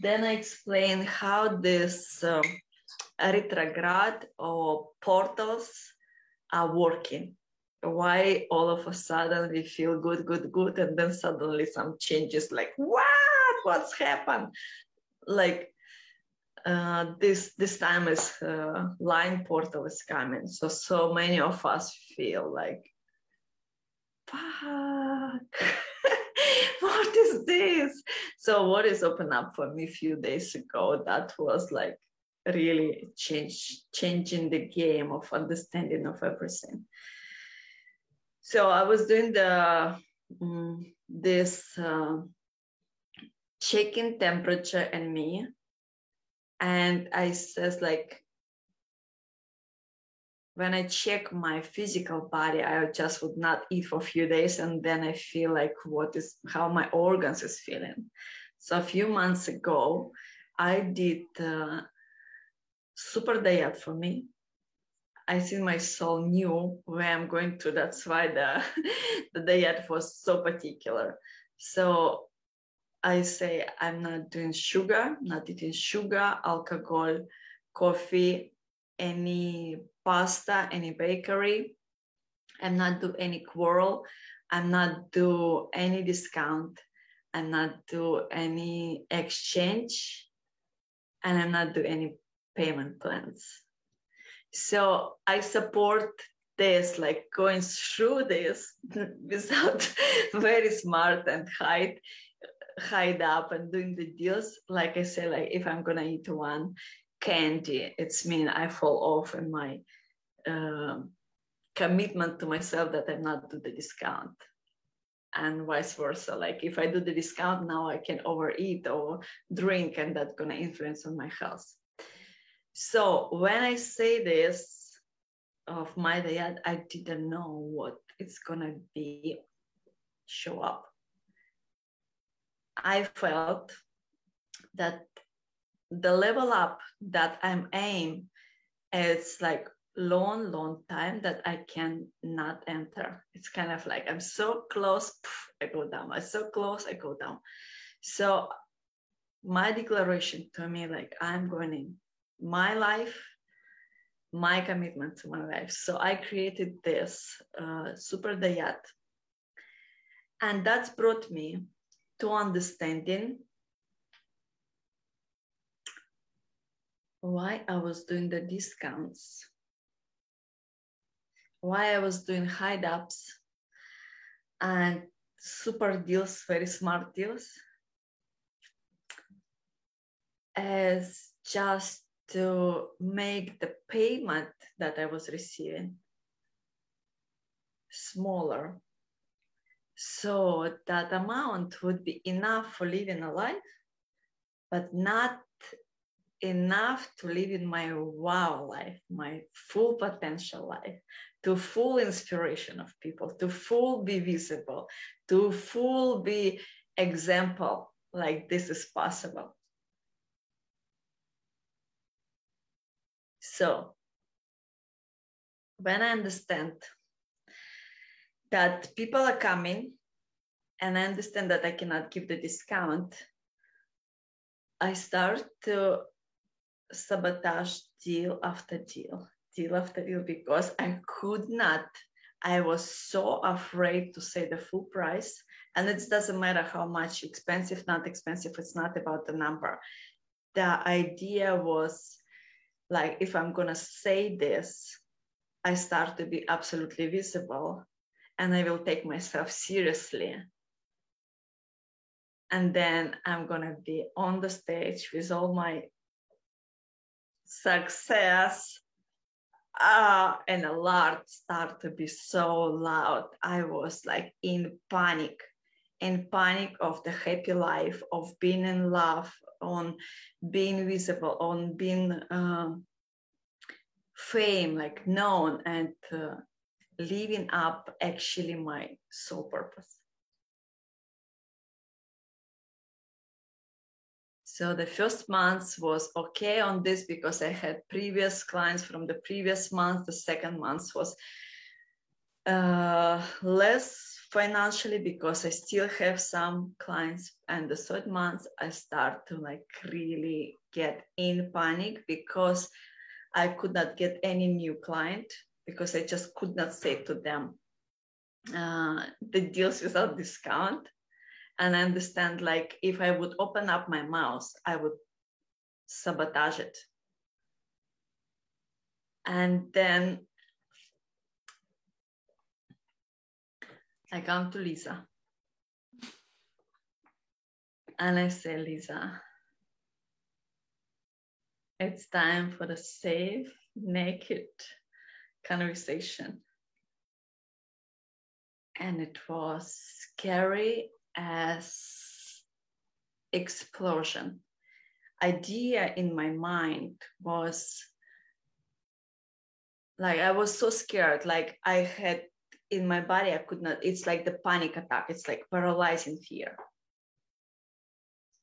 then I explain how this um, retrograde or portals are working. Why all of a sudden we feel good, good, good, and then suddenly some changes like what? What's happened? Like uh, this this time is uh, lion portal is coming, so so many of us feel like fuck. what is this? So what is open up for me a few days ago? That was like really change changing the game of understanding of everything. So I was doing the um, this uh, checking temperature and me, and I says like when I check my physical body, I just would not eat for a few days, and then I feel like what is how my organs is feeling. So a few months ago, I did uh, super diet for me. I think my soul knew where I'm going to. That's why the the diet was so particular. So I say I'm not doing sugar, not eating sugar, alcohol, coffee, any pasta, any bakery. I'm not do any quarrel. I'm not do any discount. I'm not do any exchange. And I'm not do any payment plans. So I support this, like going through this without very smart and hide hide up and doing the deals. Like I said, like if I'm gonna eat one, candy, it's mean I fall off in my uh, commitment to myself that I'm not do the discount and vice versa. Like if I do the discount now, I can overeat or drink, and that's gonna influence on my health. So when I say this of my diet, I didn't know what it's gonna be show up. I felt that the level up that I'm aim is like long, long time that I can not enter. It's kind of like I'm so close, I go down. I'm so close, I go down. So my declaration to me, like I'm going in my life, my commitment to my life. So I created this uh, super diet, and that's brought me to understanding why I was doing the discounts, why I was doing high ups and super deals, very smart deals, as just to make the payment that I was receiving smaller. So that amount would be enough for living a life, but not enough to live in my wow life, my full potential life, to full inspiration of people, to full be visible, to full be example like this is possible. So when I understand that people are coming and I understand that I cannot give the discount, I start to sabotage deal after deal, deal after deal, because I could not. I was so afraid to say the full price. And it doesn't matter how much expensive, not expensive, it's not about the number. The idea was like, if I'm going to say this, I start to be absolutely visible and I will take myself seriously. And then I'm going to be on the stage with all my success. Uh, and a lot start to be so loud. I was like in panic, in panic of the happy life, of being in love, on being visible, on being uh, fame, like known, and uh, living up actually my soul purpose. So the first month was okay on this because I had previous clients from the previous month. The second month was uh, less financially because I still have some clients. And the third month, I start to like really get in panic because I could not get any new client because I just could not say to them uh, the deals without discount. And I understand like if I would open up my mouth, I would sabotage it. And then I come to Lisa. And I say, Lisa, it's time for the safe, naked conversation. And it was scary as explosion. Idea in my mind was like I was so scared, like I had in my body, I could not, it's like the panic attack, it's like paralyzing fear.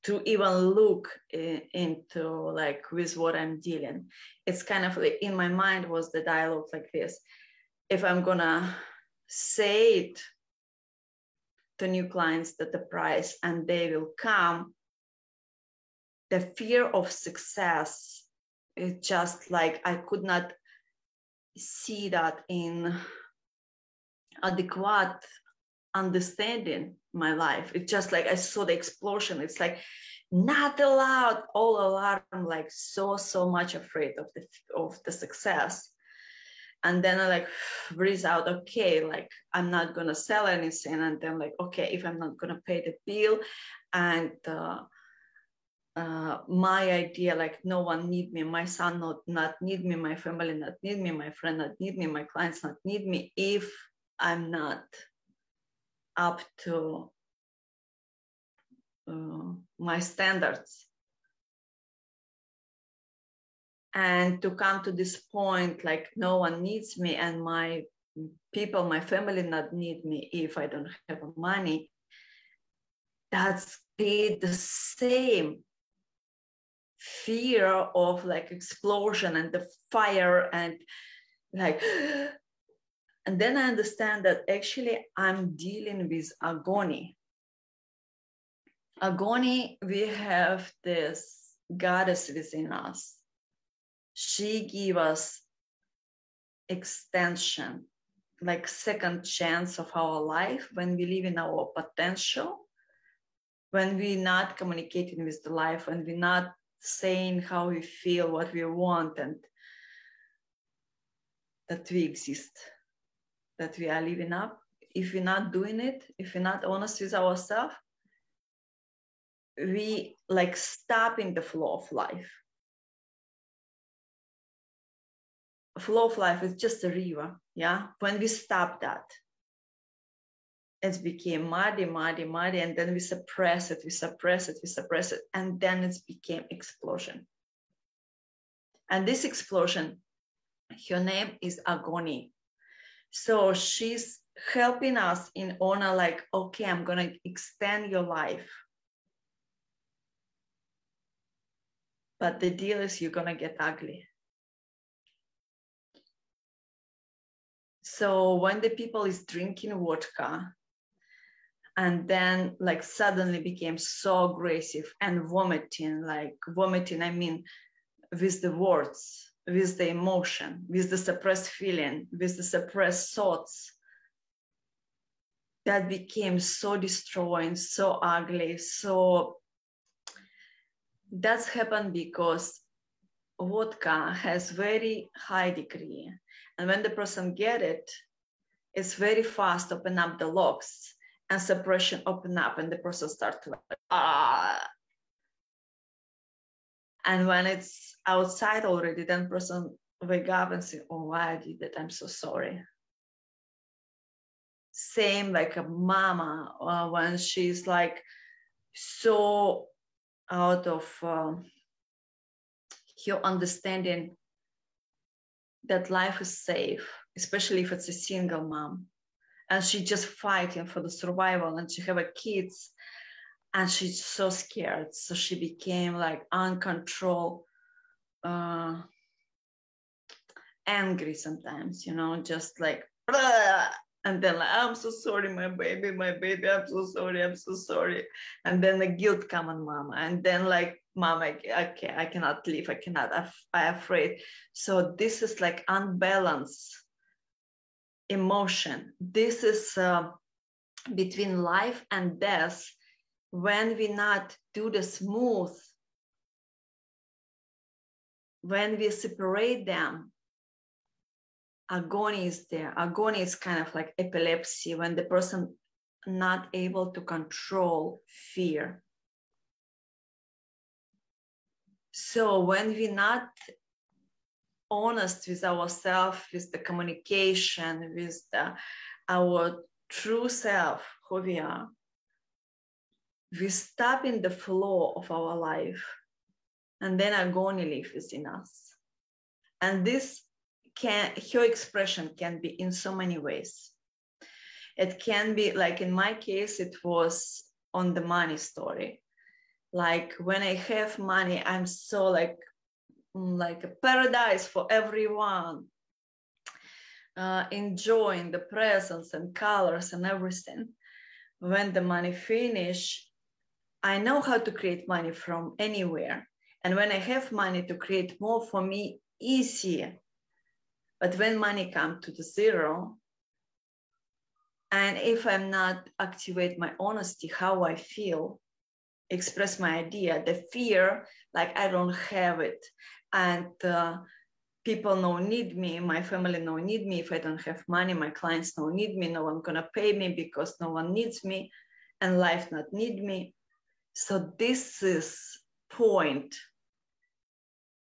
To even look in, into like with what I'm dealing, it's kind of like in my mind was the dialogue like this. If I'm gonna say it to new clients that the price and they will come, the fear of success is just like I could not see that in adequate understanding my life. It's just like I saw the explosion. It's like not allowed, all alarm, like so, so much afraid of the of the success. And then I like breathe out, okay, like I'm not gonna sell anything. And then like, okay, if I'm not gonna pay the bill and uh, uh, my idea like no one need me my son not not need me my family not need me my friend not need me my clients not need me if I'm not up to uh, my standards. And to come to this point, like no one needs me, and my people, my family, not need me if I don't have money. That's the same fear of like explosion and the fire and like and then I understand that actually I'm dealing with agony. Agony, we have this goddess within us. She give us extension, like second chance of our life when we live in our potential, when we're not communicating with the life, when we're not saying how we feel, what we want, and that we exist that we are living up, if we're not doing it, if we're not honest with ourselves, we like stop in the flow of life. Flow of life is just a river, yeah. When we stop that, it became muddy, muddy, muddy, and then we suppress it, we suppress it, we suppress it, and then it became explosion. And this explosion, her name is agony. So she's helping us in honor, like, okay, I'm gonna extend your life. But the deal is you're gonna get ugly. So when the people is drinking vodka and then like suddenly became so aggressive and vomiting, like vomiting, I mean, with the words, with the emotion, with the suppressed feeling, with the suppressed thoughts. That became so destroying, so ugly, so that's happened because vodka has very high degree. And when the person get it, it's very fast open up the locks and suppression open up and the person start to like, ah, and when it's outside already, then person wake up and say, oh, why I did that? I'm so sorry. Same like a mama uh, when she's like so out of um, her understanding that life is safe, especially if it's a single mom, and she just fighting for the survival, and she have a kids, and she's so scared so she became like uncontrolled uh, angry sometimes you know just like! And then like i'm so sorry my baby my baby i'm so sorry i'm so sorry. And then the guilt come on mama. And then like mom I, I, cannot leave i cannot I, i'm afraid. So this is like unbalanced emotion. This is uh, between life and death when we not do the smooth when we separate them agony is there. Agony is kind of like epilepsy when the person not able to control fear. So when we're not honest with ourselves, with the communication, with the, our true self, who we are, we stop in the flow of our life, and then agony lives within us. And this can her expression can be in so many ways. It can be like in my case it was on the money story. Like when i have money i'm so like mm, like a paradise for everyone. Uh, enjoying the presents and colors and everything. When the money finish i know how to create money from anywhere. And when i have money to create more for me easier but when money comes to the zero, and if I'm not activate my honesty, how I feel, express my idea, the fear, like I don't have it, and uh, people no need me, my family no need me. If I don't have money, my clients no need me. No one gonna pay me because no one needs me, and life not need me. So this is point.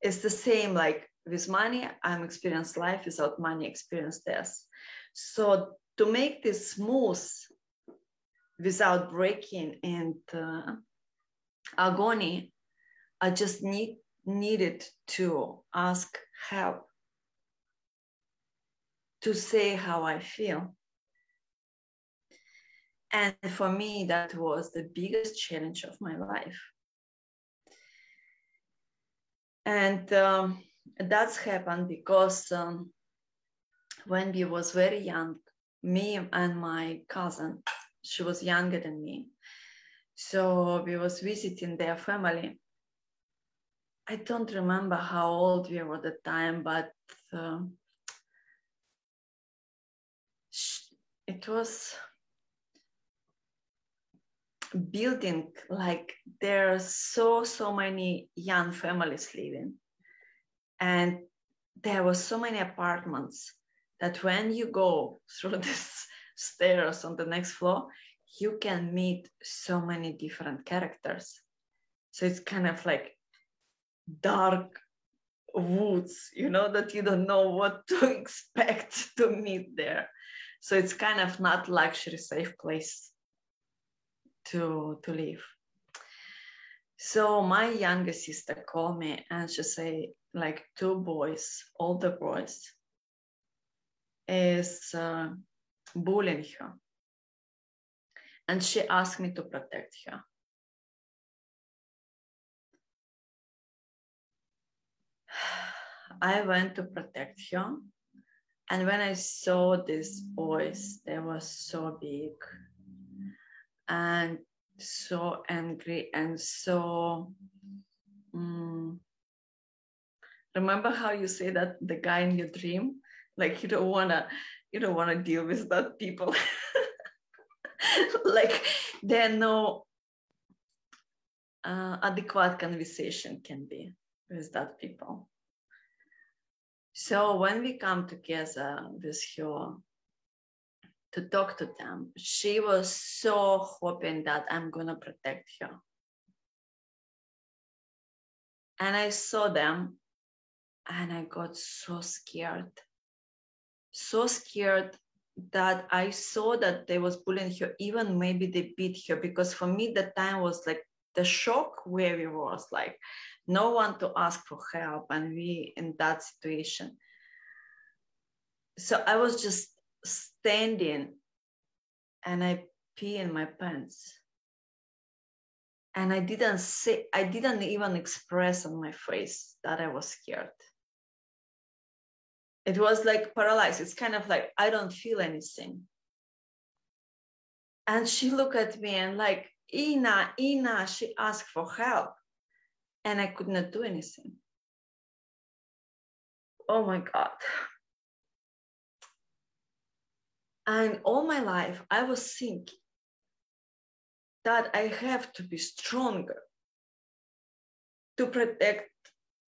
It's the same like with money, I'm experienced life. Without money, experienced death. So to make this smooth, without breaking and uh, agony, I just need needed to ask help to say how I feel. And for me, that was the biggest challenge of my life. And um, that's happened because um, when we was very young, me and my cousin, she was younger than me, so we was visiting their family. I don't remember how old we were at the time, but uh, it was building like there are so so many young families living and there were so many apartments that when you go through this stairs on the next floor you can meet so many different characters. So it's kind of like dark woods you know that you don't know what to expect to meet there. So it's kind of not luxury safe place to to live so my younger sister called me and she say like two boys, older boys, is uh, bullying her. And she asked me to protect her. I went to protect her. And when I saw these boys, they were so big and so angry and so um, remember how you say that the guy in your dream? Like you don't want to you don't want to deal with that people. Like there no uh, adequate conversation can be with that people. So when we come together with her to talk to them she was so hoping that i'm going to protect her and i saw them and I got so scared. So scared that I saw that they was bullying her, even maybe they beat her, because for me the time was like the shock where we was like no one to ask for help and we in that situation. So I was just standing and I pee in my pants. And I didn't say, I didn't even express on my face that I was scared it was like paralyzed it's kind of like i don't feel anything And she looked at me and like, Inna, Inna, she asked for help. And I could not do anything. Oh my God. And all my life, I was thinking that I have to be stronger to protect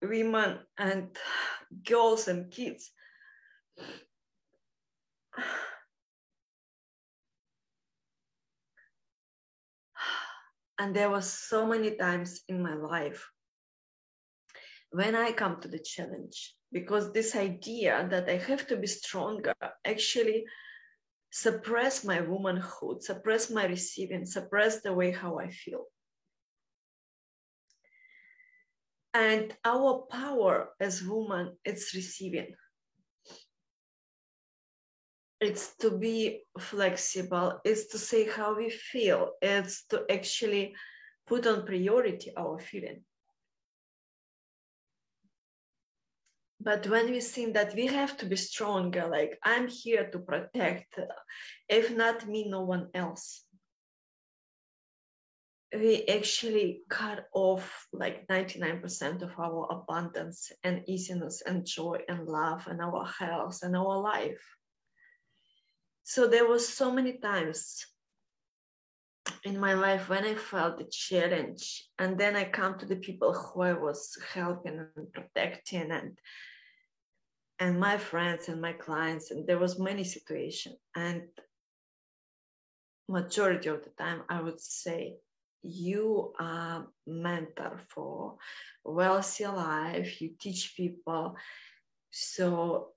women and girls and kids. And there was so many times in my life when I come to the challenge, because this idea that I have to be stronger actually suppress my womanhood, suppress my receiving, suppress the way how I feel. And our power as woman, it's receiving. It's to be flexible, it's to say how we feel, it's to actually put on priority our feeling. But when we think that we have to be stronger, like I'm here to protect, if not me, no one else. We actually cut off like 99% of our abundance and easiness and joy and love and our health and our life. So there was so many times in my life when i felt the challenge and then i come to the people who i was helping and protecting and and my friends and my clients and there was many situations. And majority of the time i would say you are mentor for wealthy life you teach people so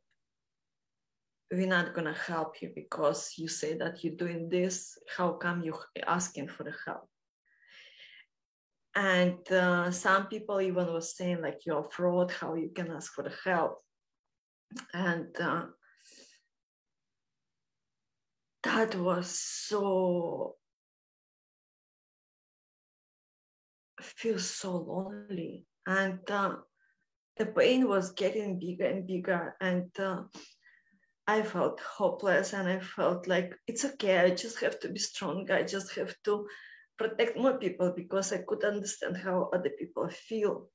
we're not going to help you because you say that you're doing this. How come you're asking for the help? And uh, some people even was saying like you're a fraud. How you can ask for the help and uh, that was so I feel so lonely. And uh, the pain was getting bigger and bigger. And uh, i felt hopeless and i felt like it's okay i just have to be strong i just have to protect more people because i could understand how other people feel.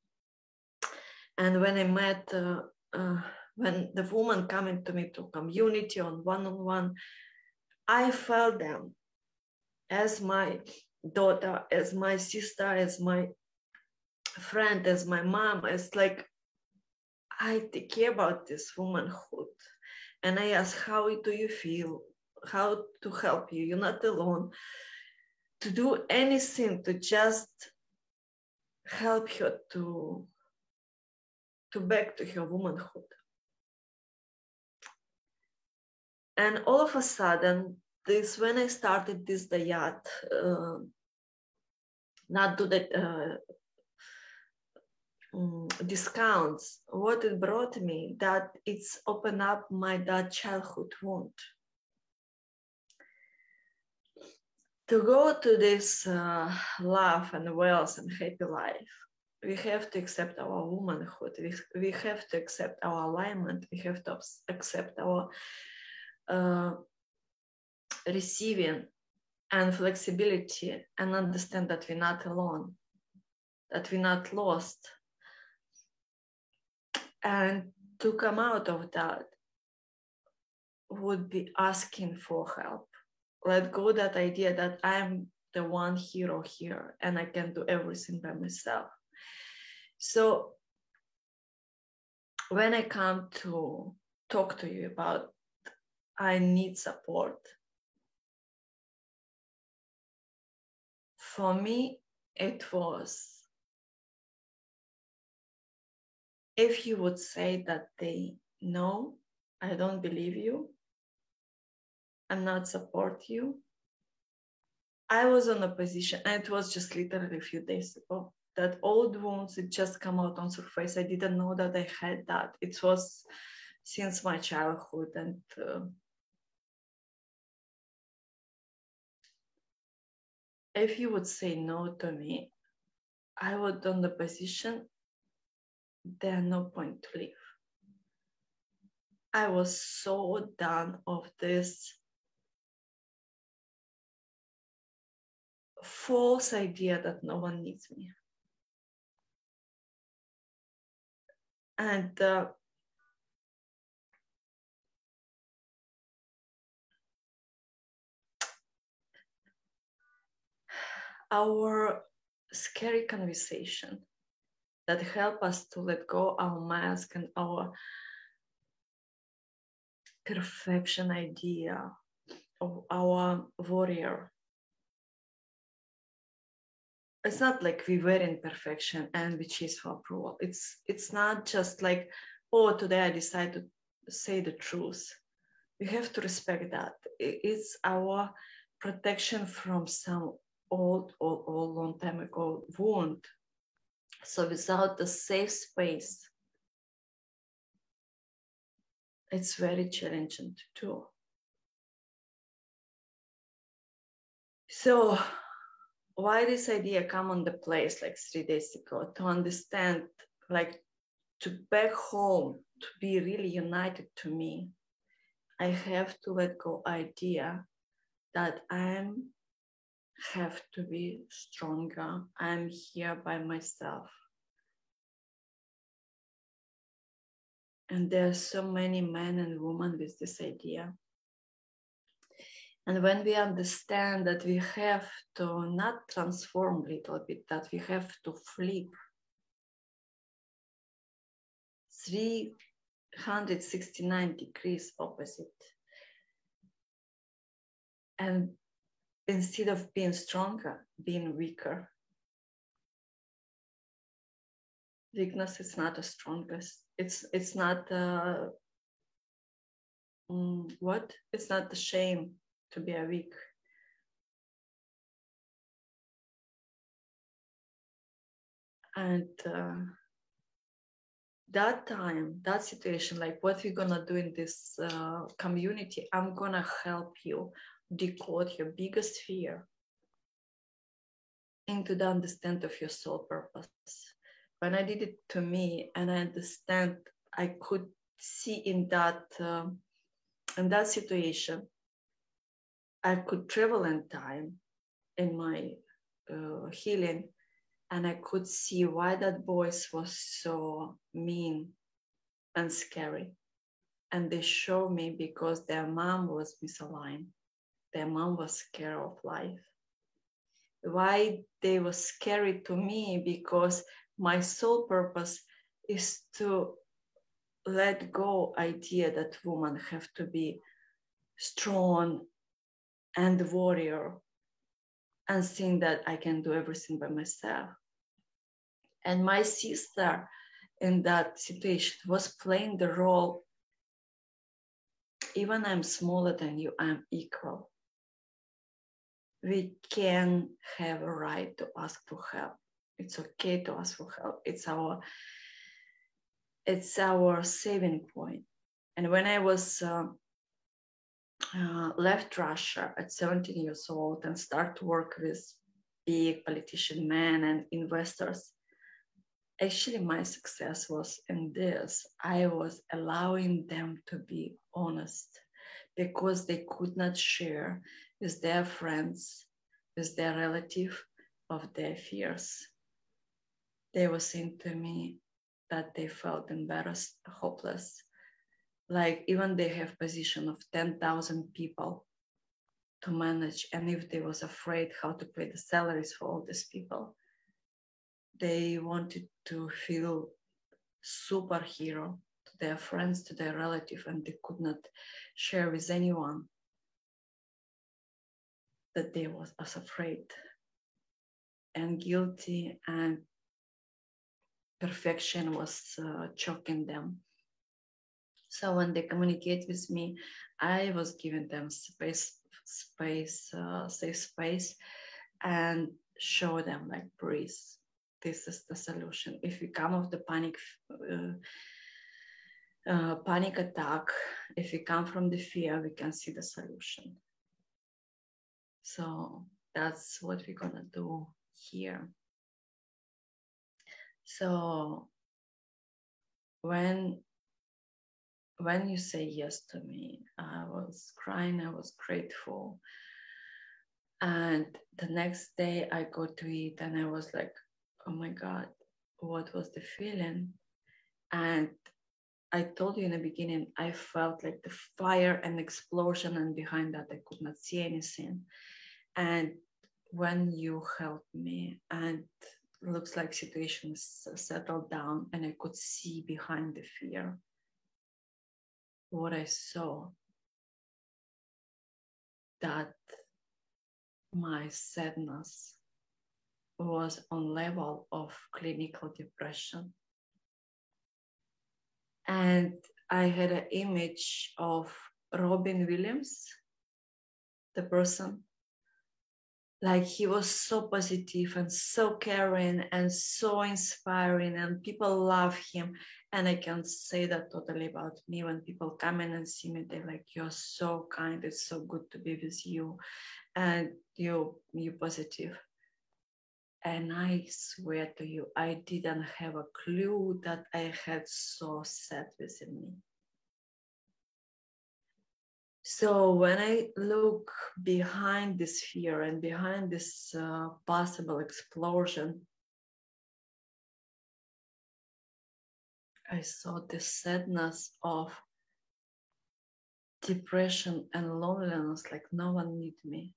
And when i met uh, uh when the woman coming to me to community on one-on-one i felt them as my daughter, as my sister, as my friend, as my mom. It's like I take care about this womanhood. And I ask, how do you feel? How to help you? You're not alone. To do anything to just help her to to back to her womanhood. And all of a sudden, this when I started this diet, uh, not do the uh, um, discounts, what it brought me that it's opened up my that childhood wound. To go to this uh, love and wealth and happy life, we have to accept our womanhood. We, we have to accept our alignment. We have to accept our Э, receiving and flexibility and understand that we're not alone, that we're not lost. And to come out of that would be asking for help. Let go that idea that I'm the one hero here and I can do everything by myself. So when I come to talk to you about I need support, for me, it was if you would say that they know, I don't believe you, I'm not support you. I was on a position, and it was just literally a few days ago, that old wounds it just come out on surface. I didn't know that I had that. It was since my childhood, and uh, if you would say no to me, I would on the position, there no point to leave. I was so done of this false idea that no one needs me. And uh, our scary conversation that help us to let go our mask and our perfection idea of our warrior. It's not like we were in perfection and we chase for approval. It's it's not just like oh today i decide to say the truth. We have to respect that. It's our protection from some old, old, old, long time ago wound. So without the safe space, it's very challenging to do. So why this idea come on the place like three days ago to understand like to back home to be really united to me i have to let go idea that i'm have to be stronger. I'm here by myself. And there are so many men and women with this idea. And when we understand that we have to not transform a little bit, that we have to flip 369 degrees opposite and instead of being stronger, being weaker. Weakness is not the strongest. It's it's not uh, um, what? It's not the shame to be a weak. And uh, that time, that situation, like what we're gonna do in this uh, community, I'm gonna help you decode your biggest fear into the understand of your soul purpose. When I did it to me, and I understand, I could see in that uh, in that situation, I could travel in time in my uh, healing, and I could see why that voice was so mean and scary. And they show me because their mom was misaligned their mom was scared of life. Why they were scary to me because my sole purpose is to let go idea that women have to be strong and warrior and think that I can do everything by myself. And my sister in that situation was playing the role even I'm smaller than you, I'm equal we can have a right to ask for help. It's okay to ask for help. It's our it's our saving point. And when I was uh, uh, left Russia at 17 years old and start to work with big politician men and investors, actually my success was in this. I was allowing them to be honest because they could not share with their friends, with their relative of their fears. They were saying to me that they felt embarrassed, hopeless, like even they have position of 10,000 people to manage. And if they was afraid how to pay the salaries for all these people, they wanted to feel superhero to their friends, to their relative, and they could not share with anyone that they was as afraid and guilty and perfection was uh, choking them. So when they communicate with me i was giving them space space uh, safe space and show them like breathe. This is the solution. If we come of the panic uh, uh, panic attack if we come from the fear we can see the solution so that's what we're gonna do here. So when when you say yes to me, I was crying, I was grateful. And the next day I go to eat and I was like, oh my God, what was the feeling? And I told you in the beginning, I felt like the fire and explosion, and behind that, I could not see anything. And when you helped me, and looks like situations settled down, and I could see behind the fear what I saw that my sadness was on level of clinical depression and i had an image of robin williams the person. Like he was so positive and so caring and so inspiring and people love him. And i can say that totally about me. When people come in and see me they're like you're so kind. It's so good to be with you. And you you positive and I swear to you, I didn't have a clue that I had so sad within me. So when I look behind this fear and behind this uh, possible explosion, I saw the sadness of depression and loneliness, like no one need me.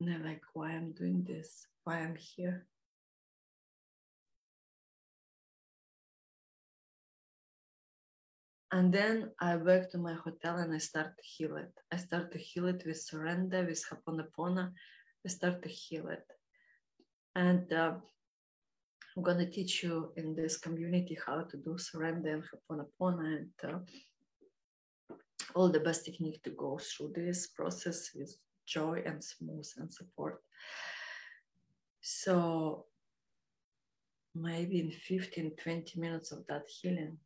And they're like, why I'm doing this? Why I'm here? And then I back to my hotel and I start to heal it. I start to heal it with surrender, with Ho'oponopono. I start to heal it. And uh, I'm going to teach you in this community how to do surrender and Ho'oponopono and uh, all the best technique to go through this process with joy and smooth and support. So maybe in 15, 20 minutes of that healing,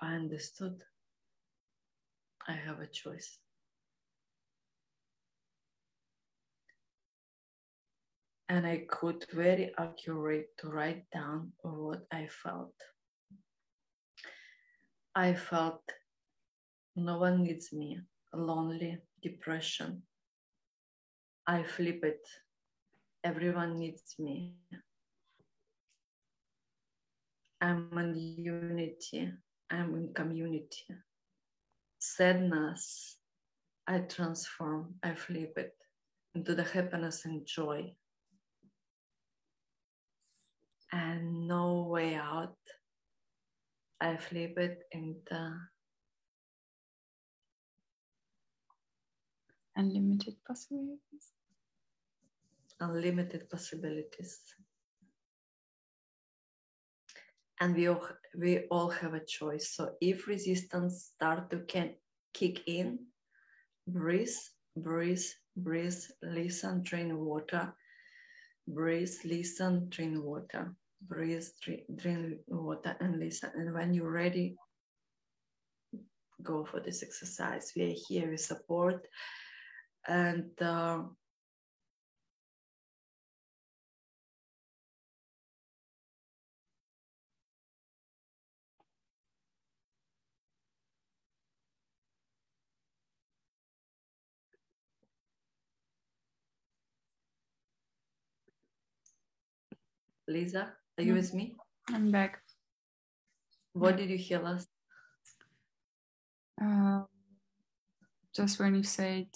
I understood I have a choice. And I could very accurate to write down what I felt. I felt no one needs me, lonely, depression. I flip it. Everyone needs me. I'm in unity. I'm in community. Sadness, I transform, I flip it into the happiness and joy. And no way out. I flip it into unlimited possibilities. Unlimited possibilities. And we all, we all have a choice. So if resistance start to can kick in, breathe, breathe, breathe, listen, drink water, breathe, listen, drink water, breathe, drink water, and listen. And when you're ready, go for this exercise. We are here with support and uh, Lisa, are you mm. with me? I'm back. What did you hear last? Uh, just when you said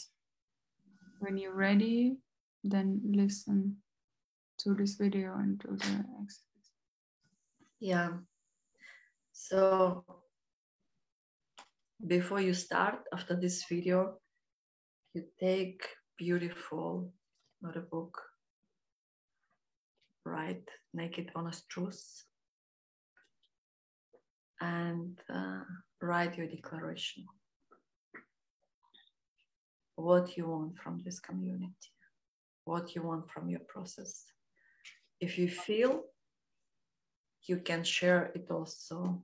when you're ready, then listen to this video and to the exercise. Yeah. So before you start, after this video, you take beautiful notebook, write naked honest truth, and uh, write your declaration what you want from this community, what you want from your process. If you feel you can share it also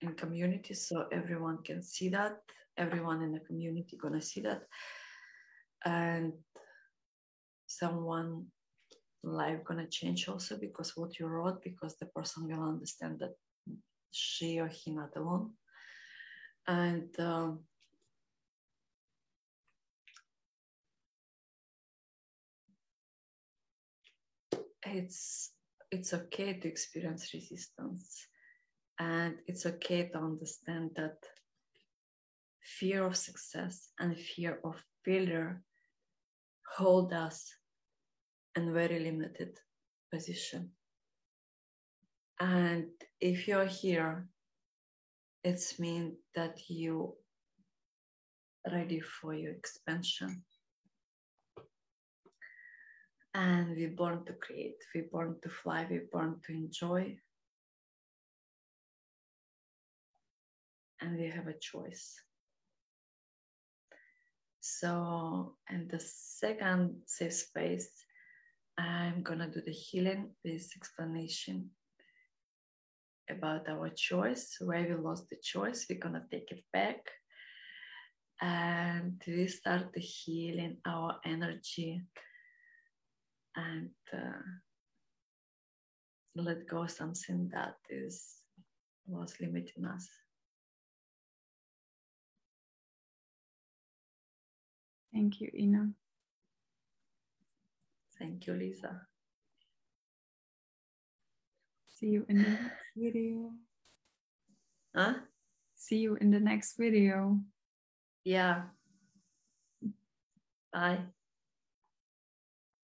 in community so everyone can see that, everyone in the community gonna see that. And someone life gonna change also because what you wrote, because the person will understand that she or he not alone. And um, it's it's okay to experience resistance. And it's okay to understand that fear of success and fear of failure hold us in very limited position. And if you're here it's mean that you ready for your expansion and we're born to create we're born to fly we're born to enjoy. And we have a choice. So in the second safe space i'm gonna do the healing with explanation about our choice where we lost the choice we're gonna take it back. And we start the healing our energy and uh, let go something that is was limiting us. Thank you, Inna. Thank you, Lisa. See you in the next video. Huh? See you in the next video. Yeah. Bye.